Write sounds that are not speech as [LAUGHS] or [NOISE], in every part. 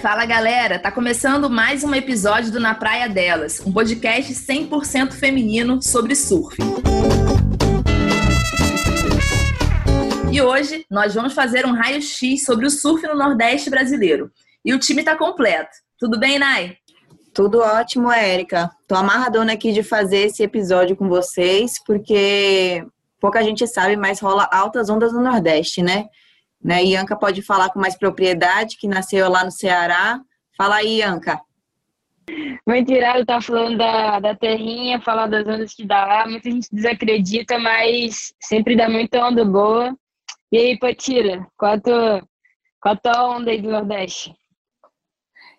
Fala galera, tá começando mais um episódio do Na Praia Delas, um podcast 100% feminino sobre surf. E hoje nós vamos fazer um raio-x sobre o surf no Nordeste brasileiro. E o time tá completo. Tudo bem, Nai? Tudo ótimo, Érica. Tô amarradona aqui de fazer esse episódio com vocês, porque pouca gente sabe, mas rola altas ondas no Nordeste, né? Né? Ianca pode falar com mais propriedade, que nasceu lá no Ceará. Fala aí, Ianca. Muito irado tá falando da, da terrinha, falar das ondas que dá lá. Muita gente desacredita, mas sempre dá muita onda boa. E aí, Patira, qual a tua, qual a tua onda aí do Nordeste?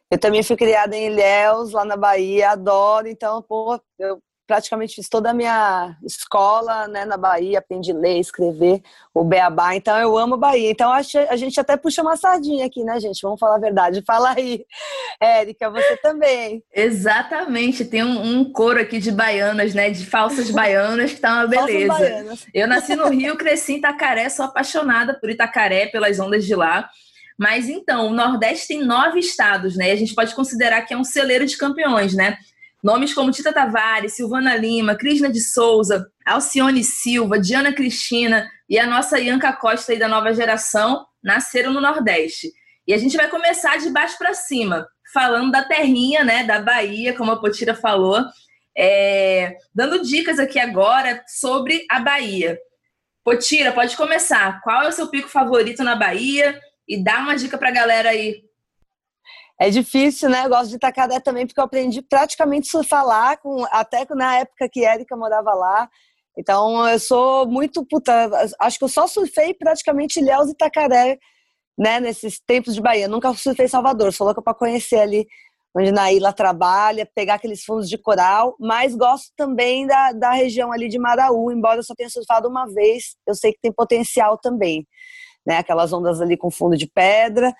Eu também fui criada em Ilhéus, lá na Bahia, adoro. Então, pô, eu praticamente fiz toda a minha escola né, na Bahia, aprendi a ler, escrever o Beabá, então eu amo Bahia. Então a gente até puxa uma sardinha aqui, né, gente? Vamos falar a verdade. [LAUGHS] Fala aí, Érica, você também. Exatamente, tem um, um coro aqui de baianas, né? De falsas baianas, que tá uma [LAUGHS] beleza. Eu nasci no Rio, cresci em Itacaré, sou apaixonada por Itacaré, pelas ondas de lá. Mas então, o Nordeste tem nove estados, né? A gente pode considerar que é um celeiro de campeões, né? Nomes como Tita Tavares, Silvana Lima, Crisna de Souza, Alcione Silva, Diana Cristina e a nossa Ianca Costa aí da nova geração nasceram no Nordeste. E a gente vai começar de baixo para cima, falando da terrinha, né, da Bahia, como a Potira falou, é, dando dicas aqui agora sobre a Bahia. Potira, pode começar. Qual é o seu pico favorito na Bahia? E dá uma dica para a galera aí é difícil, né? Eu gosto de Itacaré também, porque eu aprendi praticamente surfar lá, com, até na época que Érica morava lá. Então, eu sou muito puta. Acho que eu só surfei praticamente Ilhéus e Itacaré, né? Nesses tempos de Bahia. Nunca surfei Salvador, sou louca para conhecer ali onde Naíla trabalha, pegar aqueles fundos de coral, mas gosto também da, da região ali de Maraú, embora eu só tenha surfado uma vez, eu sei que tem potencial também, né? Aquelas ondas ali com fundo de pedra.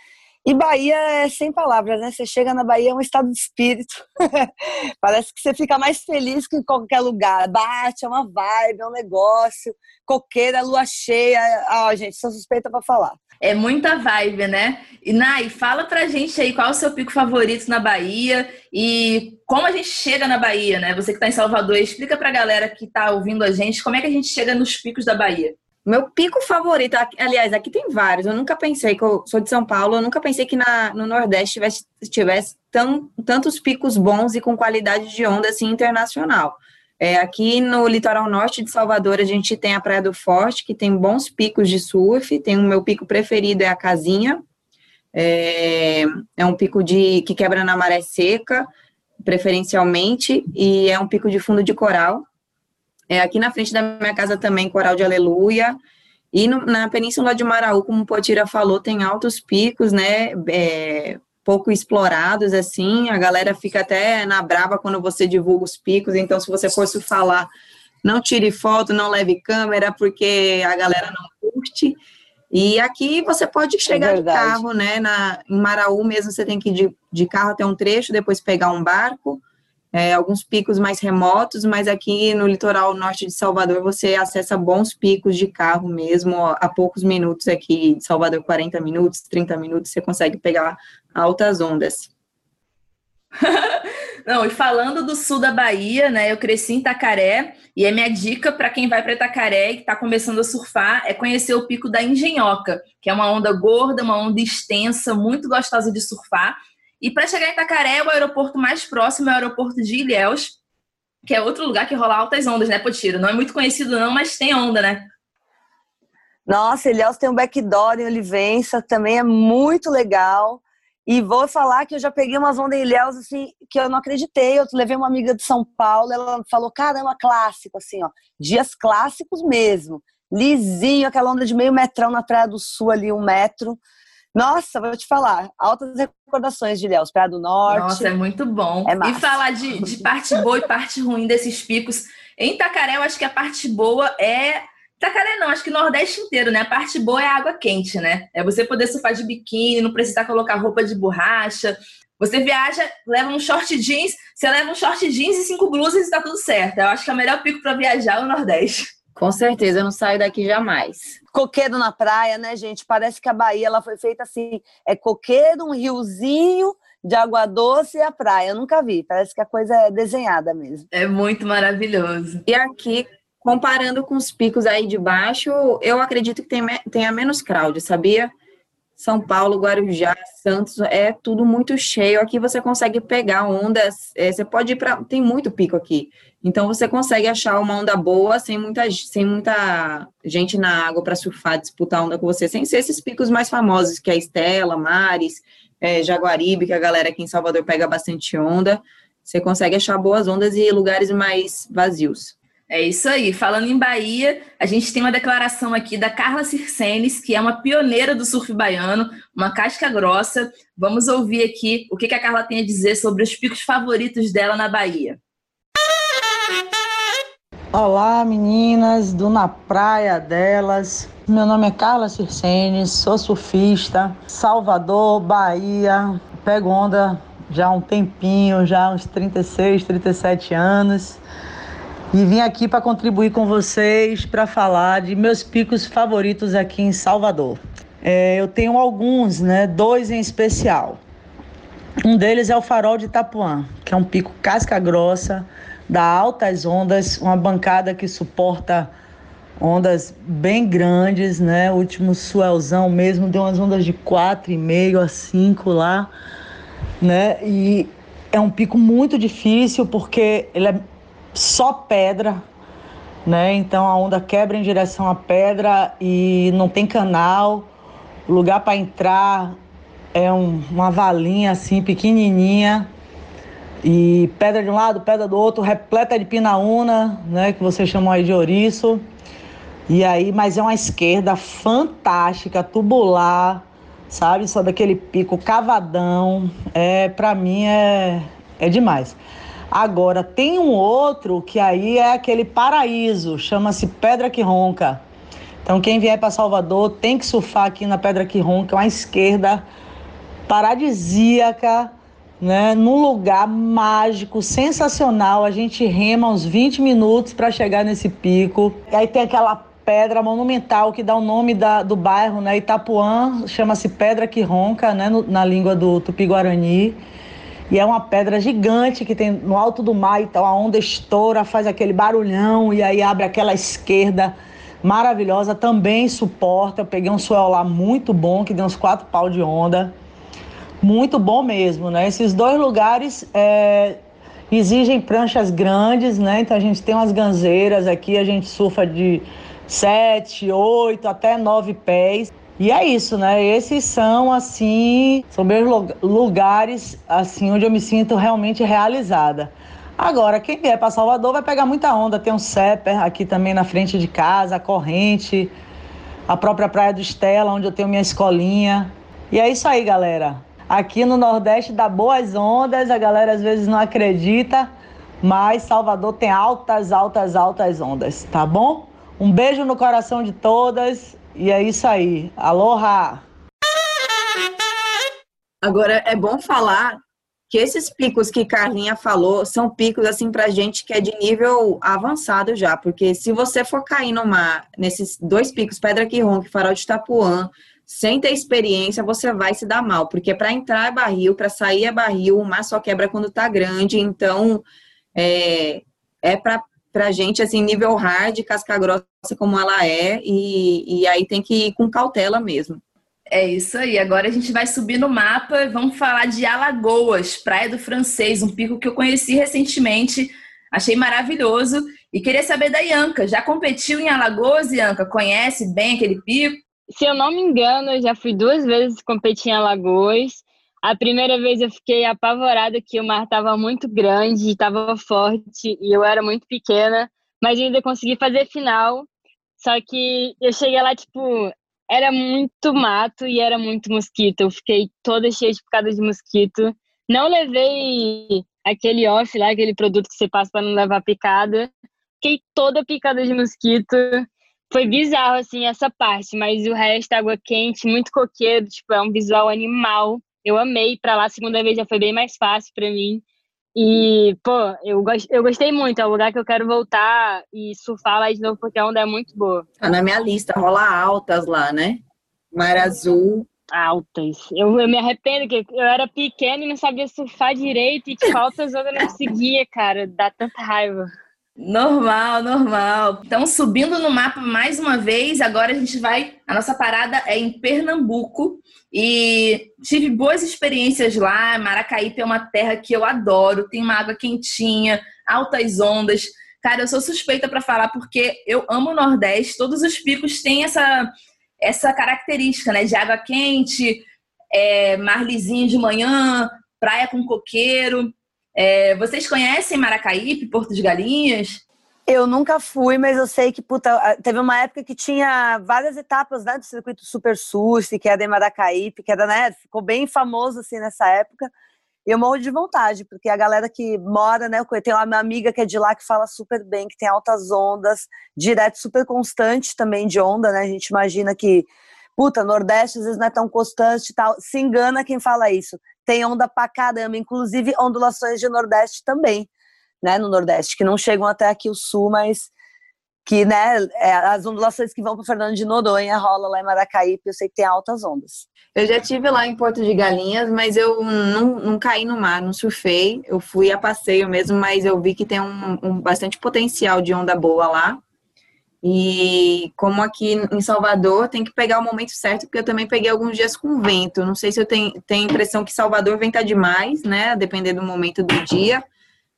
E Bahia é sem palavras, né? Você chega na Bahia é um estado de espírito. [LAUGHS] Parece que você fica mais feliz que em qualquer lugar. Bate, é uma vibe, é um negócio. Coqueira, lua cheia. Ah, gente, sou suspeita para falar. É muita vibe, né? E Nai, fala pra gente aí qual é o seu pico favorito na Bahia e como a gente chega na Bahia, né? Você que tá em Salvador, explica pra galera que tá ouvindo a gente como é que a gente chega nos picos da Bahia. Meu pico favorito, aliás, aqui tem vários. Eu nunca pensei que eu sou de São Paulo, eu nunca pensei que na, no Nordeste tivesse, tivesse tão, tantos picos bons e com qualidade de onda assim internacional. É, aqui no litoral norte de Salvador, a gente tem a Praia do Forte, que tem bons picos de surf. Tem o meu pico preferido, é a Casinha. É, é um pico de que quebra na maré seca, preferencialmente, e é um pico de fundo de coral. É, aqui na frente da minha casa também, Coral de Aleluia. E no, na Península de Maraú, como o Potira falou, tem altos picos, né? É, pouco explorados, assim. A galera fica até na brava quando você divulga os picos. Então, se você fosse falar, não tire foto, não leve câmera, porque a galera não curte. E aqui você pode chegar é de carro, né? Na, em Maraú mesmo você tem que ir de, de carro até um trecho, depois pegar um barco é, alguns picos mais remotos, mas aqui no litoral norte de Salvador você acessa bons picos de carro mesmo, a poucos minutos aqui de Salvador, 40 minutos, 30 minutos, você consegue pegar altas ondas. [LAUGHS] Não, e falando do sul da Bahia, né? Eu cresci em Itacaré e a minha dica para quem vai para Itacaré e está começando a surfar é conhecer o pico da Engenhoca, que é uma onda gorda, uma onda extensa, muito gostosa de surfar. E para chegar em Itacaré, o aeroporto mais próximo é o aeroporto de Ilhéus, que é outro lugar que rola altas ondas, né, Potiro? Não é muito conhecido não, mas tem onda, né? Nossa, Ilhéus tem um backdoor em Olivença, também é muito legal. E vou falar que eu já peguei umas ondas em Ilhéus, assim, que eu não acreditei. Eu levei uma amiga de São Paulo, ela falou, caramba, clássico, assim, ó. Dias clássicos mesmo. Lisinho, aquela onda de meio metrão na Praia do Sul ali, um metro. Nossa, vou te falar, altas recordações de Ilhéus, Praia do Norte. Nossa, é muito bom. É e falar de, de parte boa e parte ruim desses picos. Em Itacaré, eu acho que a parte boa é. Itacaré não, acho que Nordeste inteiro, né? A parte boa é a água quente, né? É você poder surfar de biquíni, não precisar colocar roupa de borracha. Você viaja, leva um short jeans, você leva um short jeans e cinco blusas e tá tudo certo. Eu acho que é o melhor pico para viajar é o Nordeste. Com certeza, eu não saio daqui jamais. Coqueiro na praia, né, gente? Parece que a Bahia ela foi feita assim: é coqueiro, um riozinho de água doce e a praia. Eu nunca vi, parece que a coisa é desenhada mesmo. É muito maravilhoso. E aqui, comparando com os picos aí de baixo, eu acredito que tem, tenha menos crowd, sabia? São Paulo, Guarujá, Santos, é tudo muito cheio. Aqui você consegue pegar ondas, é, você pode ir para. Tem muito pico aqui. Então você consegue achar uma onda boa sem muita, sem muita gente na água para surfar, disputar onda com você, sem ser esses picos mais famosos, que é Estela, Mares, é, Jaguaribe, que a galera aqui em Salvador pega bastante onda. Você consegue achar boas ondas e lugares mais vazios. É isso aí. Falando em Bahia, a gente tem uma declaração aqui da Carla Circenes, que é uma pioneira do surf baiano, uma casca grossa. Vamos ouvir aqui o que a Carla tem a dizer sobre os picos favoritos dela na Bahia. Olá, meninas do Na Praia delas. Meu nome é Carla Circenes, sou surfista, Salvador, Bahia. Pego onda já há um tempinho, já há uns 36, 37 anos e vim aqui para contribuir com vocês para falar de meus picos favoritos aqui em Salvador. É, eu tenho alguns, né? Dois em especial. Um deles é o Farol de Itapuã, que é um pico casca grossa, dá altas ondas, uma bancada que suporta ondas bem grandes, né? O último swellzão mesmo deu umas ondas de 4,5 a 5 lá, né? E é um pico muito difícil porque ele é só pedra, né? Então a onda quebra em direção à pedra e não tem canal. Lugar para entrar é um, uma valinha assim pequenininha e pedra de um lado, pedra do outro, repleta de pinaúna, né? Que vocês chamam aí de ouriço. E aí, mas é uma esquerda fantástica, tubular, sabe? Só daquele pico cavadão. É, para mim é, é demais. Agora, tem um outro que aí é aquele paraíso, chama-se Pedra que Ronca. Então, quem vier para Salvador tem que surfar aqui na Pedra que Ronca, uma esquerda paradisíaca, né? Num lugar mágico, sensacional. A gente rema uns 20 minutos para chegar nesse pico. E aí tem aquela pedra monumental que dá o nome da, do bairro, né? Itapuã, chama-se Pedra que Ronca, né? Na língua do Tupi-Guarani. E é uma pedra gigante que tem no alto do mar, então a onda estoura, faz aquele barulhão e aí abre aquela esquerda maravilhosa, também suporta. Eu peguei um suel lá muito bom, que deu uns quatro pau de onda. Muito bom mesmo, né? Esses dois lugares é, exigem pranchas grandes, né? Então a gente tem umas ganzeiras aqui, a gente surfa de sete, oito, até nove pés. E é isso, né? Esses são, assim, são meus lugares, assim, onde eu me sinto realmente realizada. Agora, quem vier para Salvador vai pegar muita onda. Tem um Seper aqui também na frente de casa, a corrente, a própria Praia do Estela, onde eu tenho minha escolinha. E é isso aí, galera. Aqui no Nordeste dá boas ondas, a galera às vezes não acredita, mas Salvador tem altas, altas, altas ondas, tá bom? Um beijo no coração de todas e é isso aí. Aloha! Agora é bom falar que esses picos que Carlinha falou são picos assim para gente que é de nível avançado já, porque se você for cair no mar nesses dois picos, Pedra que Ronca e Farol de Itapuã, sem ter experiência, você vai se dar mal, porque para entrar é barril, para sair é barril, o mar só quebra quando tá grande, então é, é para pra gente, assim, nível hard, casca grossa como ela é, e, e aí tem que ir com cautela mesmo. É isso aí. Agora a gente vai subir no mapa e vamos falar de Alagoas, Praia do Francês, um pico que eu conheci recentemente, achei maravilhoso. E queria saber da Ianca, já competiu em Alagoas, Ianca? Conhece bem aquele pico? Se eu não me engano, eu já fui duas vezes competir em Alagoas. A primeira vez eu fiquei apavorada que o mar estava muito grande, estava forte e eu era muito pequena, mas ainda consegui fazer final. Só que eu cheguei lá, tipo, era muito mato e era muito mosquito. Eu fiquei toda cheia de picada de mosquito. Não levei aquele off lá, aquele produto que você passa para não levar picada. Fiquei toda picada de mosquito. Foi bizarro, assim, essa parte, mas o resto, água quente, muito coqueiro, tipo, é um visual animal. Eu amei para lá, a segunda vez já foi bem mais fácil para mim. E, pô, eu, gost, eu gostei muito. É um lugar que eu quero voltar e surfar lá de novo, porque a onda é muito boa. Tá na minha lista, rola altas lá, né? Mar Azul. Altas. Eu, eu me arrependo que eu era pequena e não sabia surfar direito e que altas eu não conseguia, cara. Dá tanta raiva. Normal, normal. Então, subindo no mapa mais uma vez, agora a gente vai. A nossa parada é em Pernambuco e tive boas experiências lá. Maracaípe é uma terra que eu adoro, tem uma água quentinha, altas ondas. Cara, eu sou suspeita para falar porque eu amo o Nordeste. Todos os picos têm essa, essa característica, né? De água quente, é, mar lisinho de manhã, praia com coqueiro. É, vocês conhecem Maracaípe, Porto de Galinhas? Eu nunca fui, mas eu sei que puta, teve uma época que tinha várias etapas né, do circuito Super Surf, que é da Maracaípe, que era, né, ficou bem famoso assim nessa época. E eu morro de vontade, porque a galera que mora, né, tem uma amiga que é de lá que fala super bem, que tem altas ondas, direto super constante também de onda, né? A gente imagina que puta, Nordeste às vezes não é tão constante e tal. Se engana quem fala isso tem onda pra caramba, inclusive ondulações de Nordeste também, né, no Nordeste, que não chegam até aqui o Sul, mas que, né, é, as ondulações que vão para Fernando de Noronha rola lá em Maracaípe, eu sei que tem altas ondas. Eu já tive lá em Porto de Galinhas, mas eu não, não caí no mar, não surfei, eu fui a passeio mesmo, mas eu vi que tem um, um bastante potencial de onda boa lá. E como aqui em Salvador, tem que pegar o momento certo, porque eu também peguei alguns dias com vento. Não sei se eu tenho, tenho a impressão que Salvador venta demais, né? Depender do momento do dia.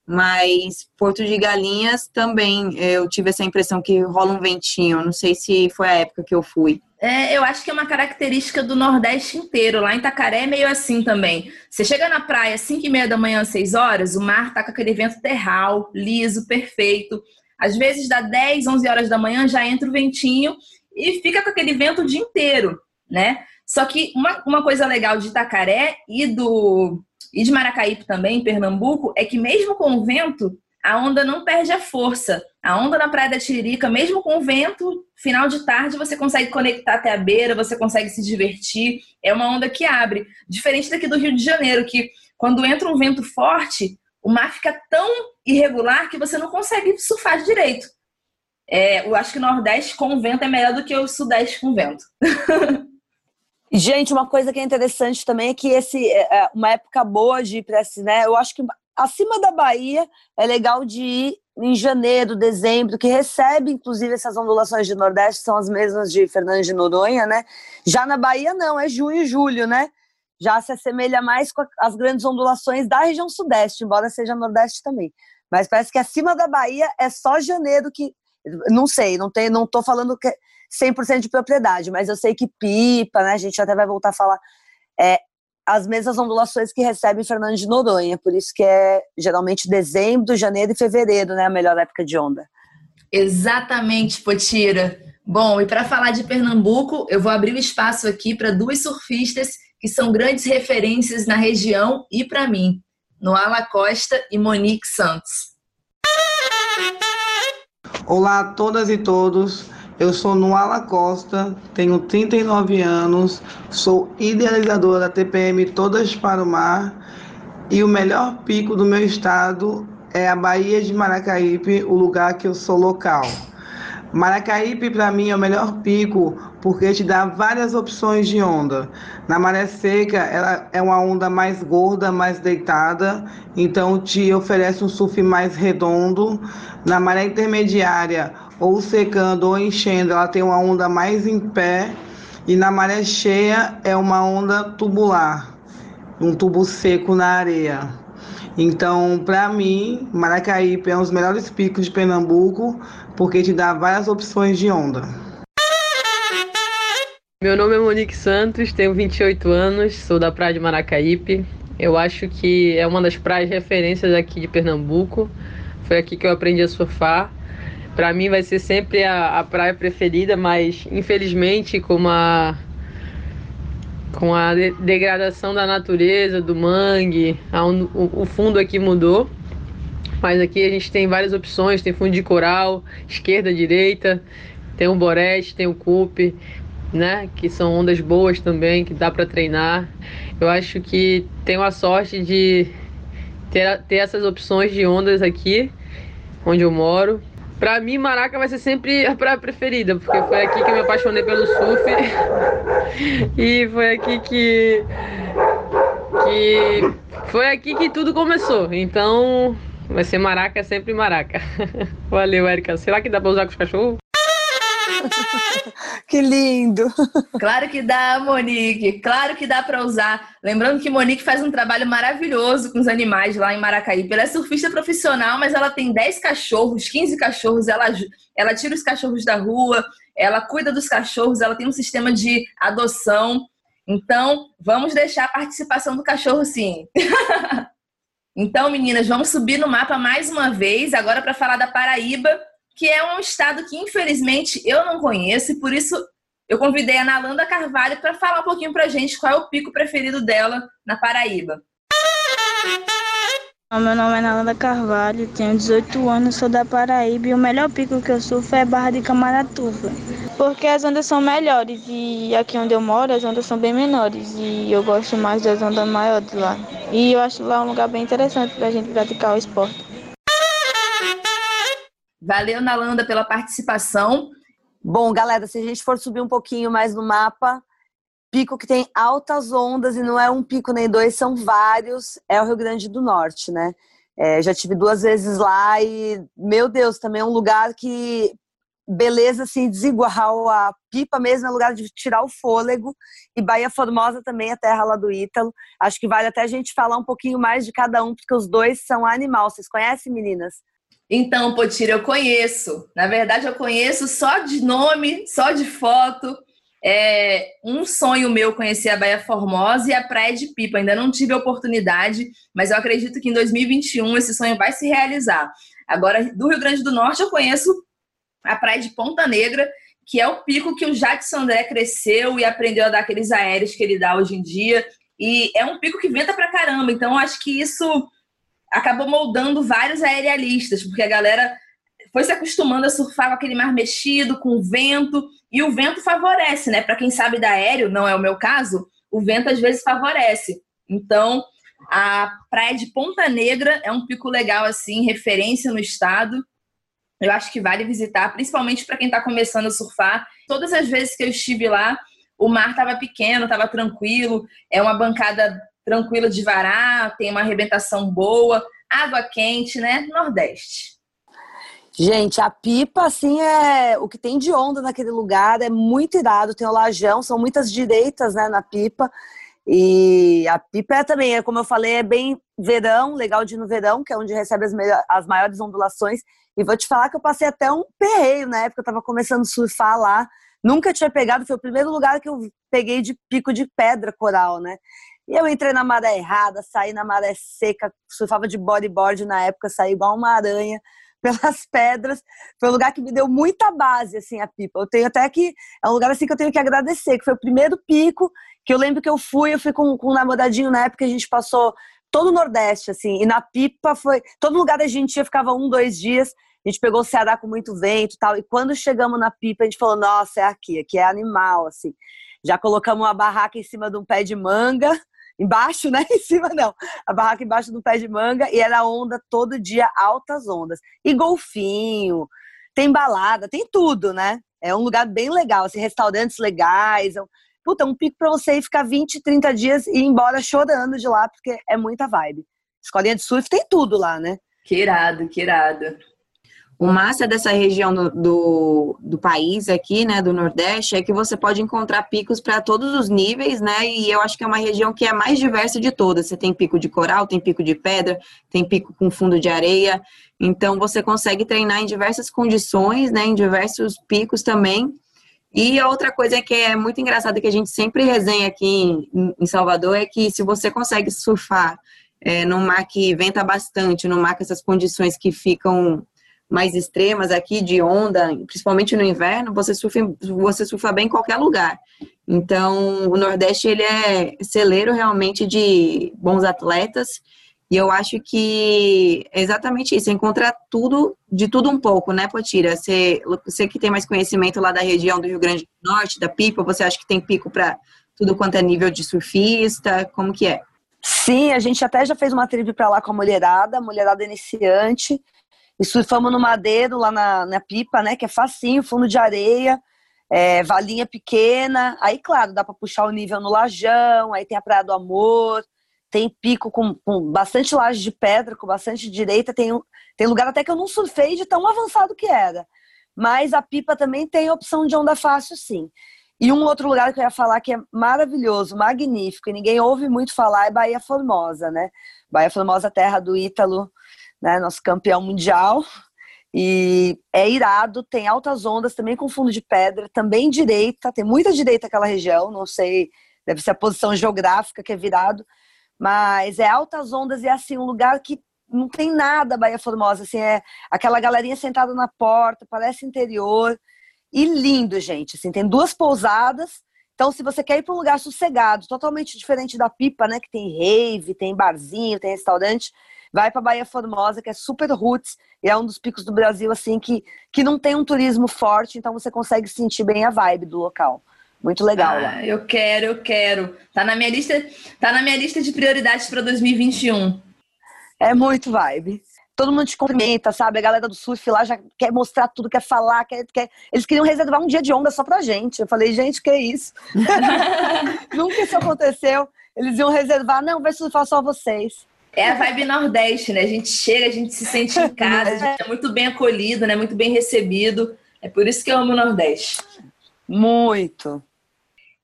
Mas Porto de Galinhas também eu tive essa impressão que rola um ventinho. Não sei se foi a época que eu fui. É, eu acho que é uma característica do Nordeste inteiro. Lá em Itacaré é meio assim também. Você chega na praia às 5 e meia da manhã, 6 horas, o mar tá com aquele vento terral, liso, perfeito. Às vezes, dá 10, 11 horas da manhã, já entra o ventinho e fica com aquele vento o dia inteiro, né? Só que uma, uma coisa legal de Itacaré e, do, e de Maracaípe também, Pernambuco, é que mesmo com o vento, a onda não perde a força. A onda na Praia da Tiririca, mesmo com o vento, final de tarde você consegue conectar até a beira, você consegue se divertir. É uma onda que abre. Diferente daqui do Rio de Janeiro, que quando entra um vento forte, o mar fica tão irregular que você não consegue surfar direito. É, eu acho que o Nordeste com vento é melhor do que o Sudeste com vento. [LAUGHS] Gente, uma coisa que é interessante também é que esse é, é uma época boa de ir para esse, né? Eu acho que acima da Bahia é legal de ir em janeiro, dezembro, que recebe inclusive essas ondulações de Nordeste, são as mesmas de Fernando de Noronha, né? Já na Bahia não, é junho e julho, né? Já se assemelha mais com as grandes ondulações da região sudeste, embora seja nordeste também. Mas parece que acima da Bahia é só janeiro que. Não sei, não tem, não tô falando que 100% de propriedade, mas eu sei que pipa, né? A gente até vai voltar a falar. É, as mesmas ondulações que recebe Fernando de Noronha, por isso que é geralmente dezembro, janeiro e fevereiro, né? A melhor época de onda. Exatamente, Potira. Bom, e para falar de Pernambuco, eu vou abrir o espaço aqui para duas surfistas que são grandes referências na região e para mim, Noala Costa e Monique Santos. Olá a todas e todos. Eu sou Noala Costa, tenho 39 anos, sou idealizadora da TPM Todas para o Mar e o melhor pico do meu estado é a Baía de Maracaípe, o lugar que eu sou local. Maracaípe, para mim, é o melhor pico porque te dá várias opções de onda. Na maré seca, ela é uma onda mais gorda, mais deitada, então te oferece um surf mais redondo. Na maré intermediária, ou secando ou enchendo, ela tem uma onda mais em pé. E na maré cheia, é uma onda tubular, um tubo seco na areia. Então, para mim, Maracaípe é um dos melhores picos de Pernambuco, porque te dá várias opções de onda. Meu nome é Monique Santos, tenho 28 anos, sou da praia de Maracaípe. Eu acho que é uma das praias referências aqui de Pernambuco. Foi aqui que eu aprendi a surfar. Para mim vai ser sempre a, a praia preferida, mas infelizmente com uma com a degradação da natureza, do mangue, o fundo aqui mudou. Mas aqui a gente tem várias opções, tem fundo de coral, esquerda, direita, tem o boreste, tem o cupe, né, que são ondas boas também, que dá para treinar. Eu acho que tenho a sorte de ter, ter essas opções de ondas aqui, onde eu moro. Pra mim, Maraca vai ser sempre a praia preferida, porque foi aqui que eu me apaixonei pelo surf. [LAUGHS] e foi aqui que. que. Foi aqui que tudo começou. Então, vai ser Maraca, é sempre Maraca. [LAUGHS] Valeu, Erika. Será que dá pra usar com os cachorros? [LAUGHS] que lindo! Claro que dá, Monique. Claro que dá para usar. Lembrando que Monique faz um trabalho maravilhoso com os animais lá em Maracaípe. Ela é surfista profissional, mas ela tem 10 cachorros, 15 cachorros. Ela, ela tira os cachorros da rua, ela cuida dos cachorros, ela tem um sistema de adoção. Então, vamos deixar a participação do cachorro sim. [LAUGHS] então, meninas, vamos subir no mapa mais uma vez, agora para falar da Paraíba que é um estado que, infelizmente, eu não conheço e por isso eu convidei a Nalanda Carvalho para falar um pouquinho para gente qual é o pico preferido dela na Paraíba. Meu nome é Nalanda Carvalho, tenho 18 anos, sou da Paraíba e o melhor pico que eu surfo é Barra de Camaratuba. Porque as ondas são melhores e aqui onde eu moro as ondas são bem menores e eu gosto mais das ondas maiores lá. E eu acho lá um lugar bem interessante para a gente praticar o esporte. Valeu, Nalanda, pela participação. Bom, galera, se a gente for subir um pouquinho mais no mapa, pico que tem altas ondas e não é um pico nem dois, são vários, é o Rio Grande do Norte, né? É, já tive duas vezes lá e, meu Deus, também é um lugar que beleza assim desigual a pipa mesmo é lugar de tirar o fôlego e Bahia Formosa também é terra lá do Ítalo acho que vale até a gente falar um pouquinho mais de cada um porque os dois são animal vocês conhecem meninas então, Potira, eu conheço. Na verdade, eu conheço só de nome, só de foto. É um sonho meu conhecer a Baía Formosa e a Praia de Pipa. Ainda não tive a oportunidade, mas eu acredito que em 2021 esse sonho vai se realizar. Agora, do Rio Grande do Norte, eu conheço a Praia de Ponta Negra, que é o pico que o Jadson André cresceu e aprendeu a dar aqueles aéreos que ele dá hoje em dia. E é um pico que venta pra caramba. Então, acho que isso acabou moldando vários aerialistas, porque a galera foi se acostumando a surfar com aquele mar mexido, com o vento, e o vento favorece, né? Para quem sabe da aéreo, não é o meu caso, o vento às vezes favorece. Então, a praia de Ponta Negra é um pico legal assim, referência no estado. Eu acho que vale visitar, principalmente para quem está começando a surfar. Todas as vezes que eu estive lá, o mar estava pequeno, estava tranquilo, é uma bancada tranquila de varar, tem uma arrebentação boa, água quente, né? Nordeste. Gente, a pipa, assim, é o que tem de onda naquele lugar, é muito irado. Tem o lajão, são muitas direitas, né, na pipa. E a pipa é também, é, como eu falei, é bem verão, legal de ir no verão, que é onde recebe as, as maiores ondulações. E vou te falar que eu passei até um perreio na época, eu tava começando a surfar lá. Nunca tinha pegado, foi o primeiro lugar que eu peguei de pico de pedra coral, né? E eu entrei na maré errada, saí na maré seca, surfava de bodyboard na época, saí igual uma aranha [LAUGHS] pelas pedras. Foi um lugar que me deu muita base, assim, a pipa. Eu tenho até que. É um lugar assim que eu tenho que agradecer, que foi o primeiro pico que eu lembro que eu fui, eu fui com, com um namoradinho na época, a gente passou todo o Nordeste, assim, e na pipa foi. Todo lugar a gente ia, ficava um, dois dias. A gente pegou o Ceará com muito vento e tal. E quando chegamos na pipa, a gente falou: nossa, é aqui, aqui é animal, assim. Já colocamos uma barraca em cima de um pé de manga embaixo, né? [LAUGHS] Em cima não. A barraca embaixo do pé de manga e era onda todo dia, altas ondas. E golfinho, tem balada, tem tudo, né? É um lugar bem legal, assim, restaurantes legais. É puta, é um pico pra você ir ficar 20, 30 dias e ir embora chorando de lá, porque é muita vibe. Escolinha de surf tem tudo lá, né? Que irado, que irado. O massa dessa região do, do, do, país aqui, né, do Nordeste, é que você pode encontrar picos para todos os níveis, né, e eu acho que é uma região que é mais diversa de todas. Você tem pico de coral, tem pico de pedra, tem pico com fundo de areia, então você consegue treinar em diversas condições, né, em diversos picos também. E a outra coisa que é muito engraçada que a gente sempre resenha aqui em, em Salvador é que se você consegue surfar é, mar que venta bastante, num mar com essas condições que ficam mais extremas aqui de onda, principalmente no inverno, você surfa, você surfa bem em qualquer lugar. Então, o Nordeste ele é celeiro realmente de bons atletas. E eu acho que é exatamente isso, encontrar tudo, de tudo um pouco, né, Potira? Você, você que tem mais conhecimento lá da região do Rio Grande do Norte, da Pipa, você acha que tem pico para tudo quanto é nível de surfista? Como que é? Sim, a gente até já fez uma trip para lá com a mulherada, mulherada iniciante. E surfamos no Madeiro, lá na, na Pipa, né? Que é facinho, fundo de areia, é, valinha pequena. Aí, claro, dá para puxar o nível no Lajão, aí tem a Praia do Amor, tem pico com, com bastante laje de pedra, com bastante direita. Tem, tem lugar até que eu não surfei de tão avançado que era. Mas a Pipa também tem opção de onda fácil, sim. E um outro lugar que eu ia falar que é maravilhoso, magnífico, e ninguém ouve muito falar é Bahia Formosa, né? Bahia Formosa, terra do Ítalo, né? Nosso campeão mundial. E é irado, tem altas ondas também com fundo de pedra, também direita, tem muita direita aquela região, não sei, deve ser a posição geográfica que é virado, mas é altas ondas e é assim, um lugar que não tem nada Bahia Formosa, assim, é aquela galerinha sentada na porta, parece interior, e lindo, gente. Assim, tem duas pousadas. Então, se você quer ir para um lugar sossegado, totalmente diferente da Pipa, né? Que tem rave, tem barzinho, tem restaurante, vai para Bahia Formosa, que é super roots e é um dos picos do Brasil assim que, que não tem um turismo forte, então você consegue sentir bem a vibe do local. Muito legal ah, lá. Eu quero, eu quero. Tá na minha lista, tá na minha lista de prioridades para 2021. É muito vibe todo mundo te cumprimenta, sabe? A galera do surf lá já quer mostrar tudo, quer falar, quer, quer... Eles queriam reservar um dia de onda só pra gente. Eu falei, gente, que isso? [LAUGHS] Nunca isso aconteceu. Eles iam reservar, não, vai surfar só vocês. É a vibe Nordeste, né? A gente chega, a gente se sente em casa, a gente é muito bem acolhido, né? Muito bem recebido. É por isso que eu amo o Nordeste. Muito.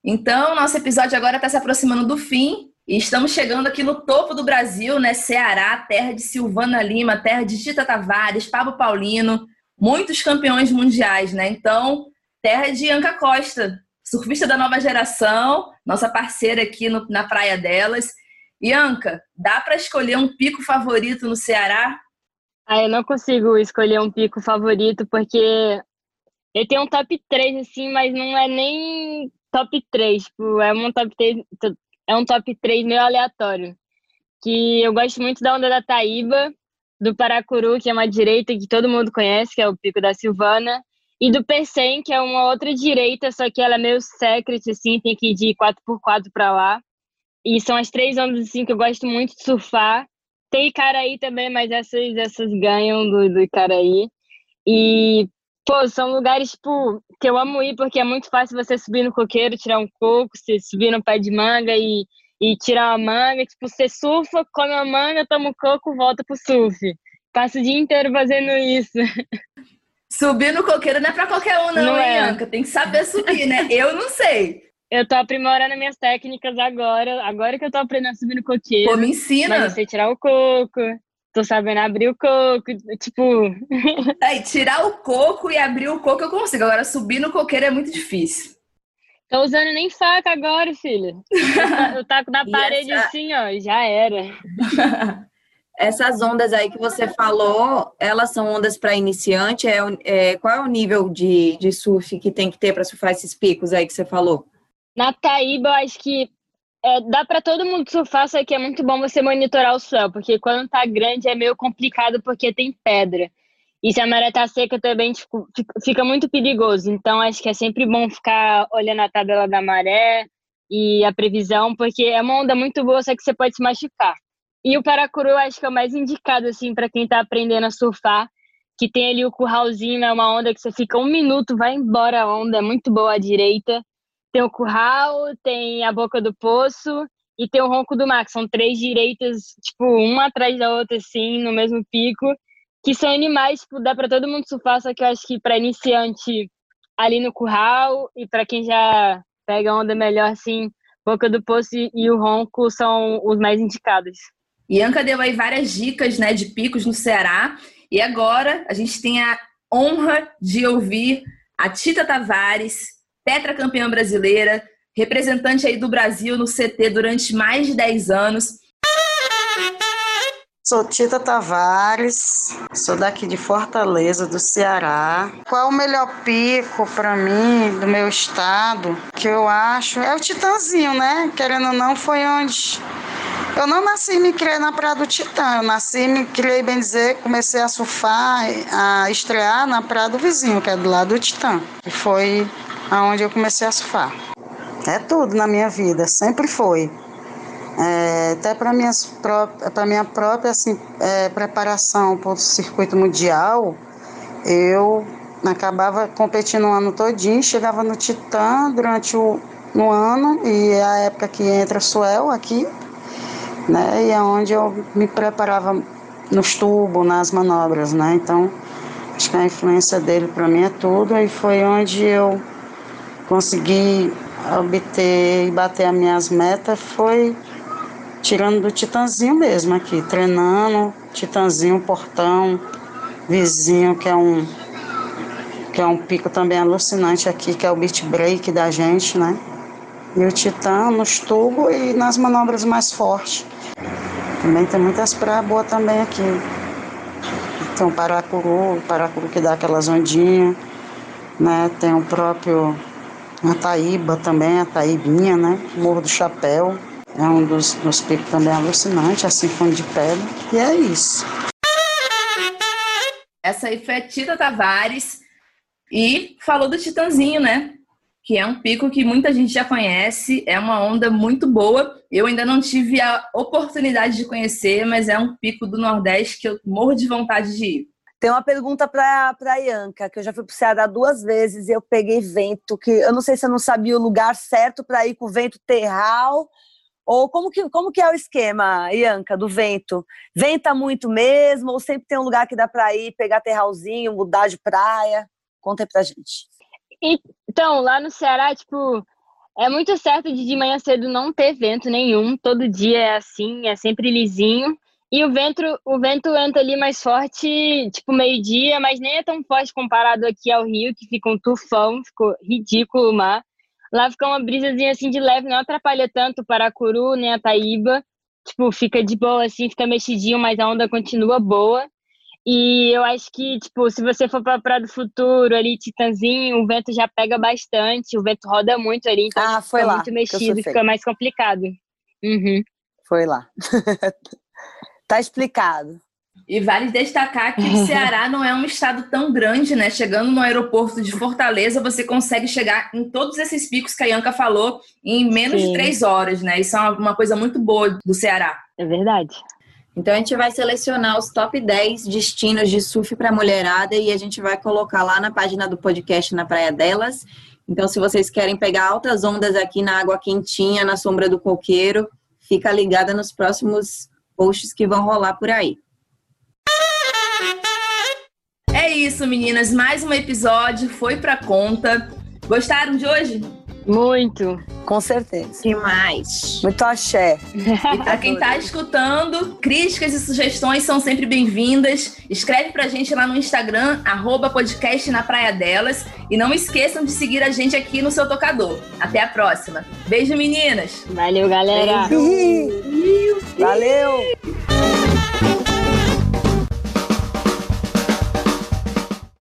Então, nosso episódio agora está se aproximando do fim. E estamos chegando aqui no topo do Brasil, né? Ceará, terra de Silvana Lima, terra de Tita Tavares, Pablo Paulino, muitos campeões mundiais, né? Então, terra de Anca Costa, surfista da nova geração, nossa parceira aqui no, na praia delas. E Anca, dá para escolher um pico favorito no Ceará? Ah, eu não consigo escolher um pico favorito porque eu tenho um top 3 assim, mas não é nem top 3, tipo, é um top 3, é um top 3 meio aleatório. Que eu gosto muito da onda da Taíba, do Paracuru, que é uma direita que todo mundo conhece, que é o Pico da Silvana, e do Percem, que é uma outra direita, só que ela é meio secret, assim, tem que ir de 4x4 para lá. E são as três ondas, assim, que eu gosto muito de surfar. Tem Icaraí também, mas essas, essas ganham do, do Icaraí. E, pô, são lugares, tipo, que eu amo ir porque é muito fácil você subir no coqueiro, tirar um coco, você subir no pé de manga e, e tirar uma manga. Tipo, você surfa, come a manga, toma o coco, volta pro surf. Passa o dia inteiro fazendo isso. Subir no coqueiro não é pra qualquer um, não, não hein, é. Anca? Tem que saber subir, né? Eu não sei. Eu tô aprimorando minhas técnicas agora. Agora que eu tô aprendendo a subir no coqueiro. Pô, me ensina. Mas eu sei tirar o coco tô sabendo abrir o coco, tipo. Aí, [LAUGHS] tirar o coco e abrir o coco eu consigo. Agora, subir no coqueiro é muito difícil. Tô usando nem faca agora, filho. [LAUGHS] Eu taco na parede essa... assim, ó, já era. [LAUGHS] Essas ondas aí que você falou, elas são ondas para iniciante? É, é, qual é o nível de, de surf que tem que ter para surfar esses picos aí que você falou? Na Taíba, eu acho que é, dá para todo mundo surfar, só que é muito bom você monitorar o céu, porque quando tá grande é meio complicado porque tem pedra. E se a maré tá seca também tipo, fica muito perigoso. Então acho que é sempre bom ficar olhando a tabela da maré e a previsão, porque é uma onda muito boa, só que você pode se machucar. E o Paracuru acho que é o mais indicado assim para quem tá aprendendo a surfar, que tem ali o curralzinho, é uma onda que você fica um minuto, vai embora a onda, é muito boa à direita tem o curral, tem a boca do poço e tem o ronco do mar, são três direitas, tipo, uma atrás da outra, assim, no mesmo pico, que são animais, tipo, dá para todo mundo surfar, só que eu acho que para iniciante ali no curral e para quem já pega onda melhor, assim, boca do poço e o ronco são os mais indicados. Ianca deu aí várias dicas, né, de picos no Ceará, e agora a gente tem a honra de ouvir a Tita Tavares, tetracampeã brasileira, representante aí do Brasil no CT durante mais de 10 anos. Sou Tita Tavares, sou daqui de Fortaleza, do Ceará. Qual o melhor pico para mim do meu estado? Que eu acho é o Titanzinho, né? Querendo ou não, foi onde eu não nasci e me criei na Praia do Titã. Eu nasci e me criei, bem dizer, comecei a surfar, a estrear na Praia do Vizinho, que é do lado do Titã. E foi aonde eu comecei a surfar. É tudo na minha vida, sempre foi. É, até para para minha própria assim, é, preparação para o circuito mundial, eu acabava competindo o ano todinho, chegava no Titã durante o no ano e é a época que entra a Suel aqui, né? E é onde eu me preparava nos tubos, nas manobras, né? Então, acho que a influência dele para mim é tudo e foi onde eu consegui obter e bater as minhas metas foi tirando do Titanzinho mesmo aqui, treinando, Titanzinho, Portão, Vizinho, que é um que é um pico também alucinante aqui, que é o beat break da gente, né? E o Titã nos tubos e nas manobras mais fortes. Também tem muitas praias boas também aqui. Tem o Paracuru, o Paracuru que dá aquelas ondinhas, né? Tem o próprio Ataíba também, a Taibinha, né? Morro do Chapéu. É um dos, dos picos também alucinantes, assim fundo de pedra. E é isso. Essa aí foi a Tita Tavares e falou do Titãzinho, né? Que é um pico que muita gente já conhece, é uma onda muito boa. Eu ainda não tive a oportunidade de conhecer, mas é um pico do Nordeste que eu morro de vontade de ir. Tem uma pergunta para a Ianca, que eu já fui para o Ceará duas vezes e eu peguei vento, que eu não sei se eu não sabia o lugar certo para ir com o vento terral, ou como que, como que é o esquema, Ianca, do vento? Venta muito mesmo, ou sempre tem um lugar que dá para ir, pegar terralzinho, mudar de praia? Conta aí pra gente. Então, lá no Ceará, tipo, é muito certo de de manhã cedo não ter vento nenhum, todo dia é assim, é sempre lisinho. E o vento, o vento entra ali mais forte, tipo meio-dia, mas nem é tão forte comparado aqui ao Rio, que fica um tufão, ficou ridículo o mar. Lá fica uma brisazinha assim de leve, não atrapalha tanto para a Curu nem a Taíba. Tipo, fica de boa assim, fica mexidinho, mas a onda continua boa. E eu acho que, tipo, se você for para Praia do Futuro, ali, Titanzinho, o vento já pega bastante, o vento roda muito ali, então ah, foi fica lá, muito mexido, fica mais complicado. Uhum. Foi lá. [LAUGHS] Tá explicado. E vale destacar que o [LAUGHS] Ceará não é um estado tão grande, né? Chegando no aeroporto de Fortaleza, você consegue chegar em todos esses picos que a Yanka falou em menos Sim. de três horas, né? Isso é uma coisa muito boa do Ceará. É verdade. Então a gente vai selecionar os top 10 destinos de surf para mulherada e a gente vai colocar lá na página do podcast na Praia Delas. Então, se vocês querem pegar altas ondas aqui na água quentinha, na sombra do coqueiro, fica ligada nos próximos posts que vão rolar por aí. É isso, meninas. Mais um episódio foi pra conta. Gostaram de hoje? Muito. Com certeza. Demais. Muito axé. E para quem está escutando, críticas e sugestões são sempre bem-vindas. Escreve pra gente lá no Instagram, arroba podcast na Praia Delas. E não esqueçam de seguir a gente aqui no seu tocador. Até a próxima. Beijo, meninas. Valeu, galera. Beijo. Valeu.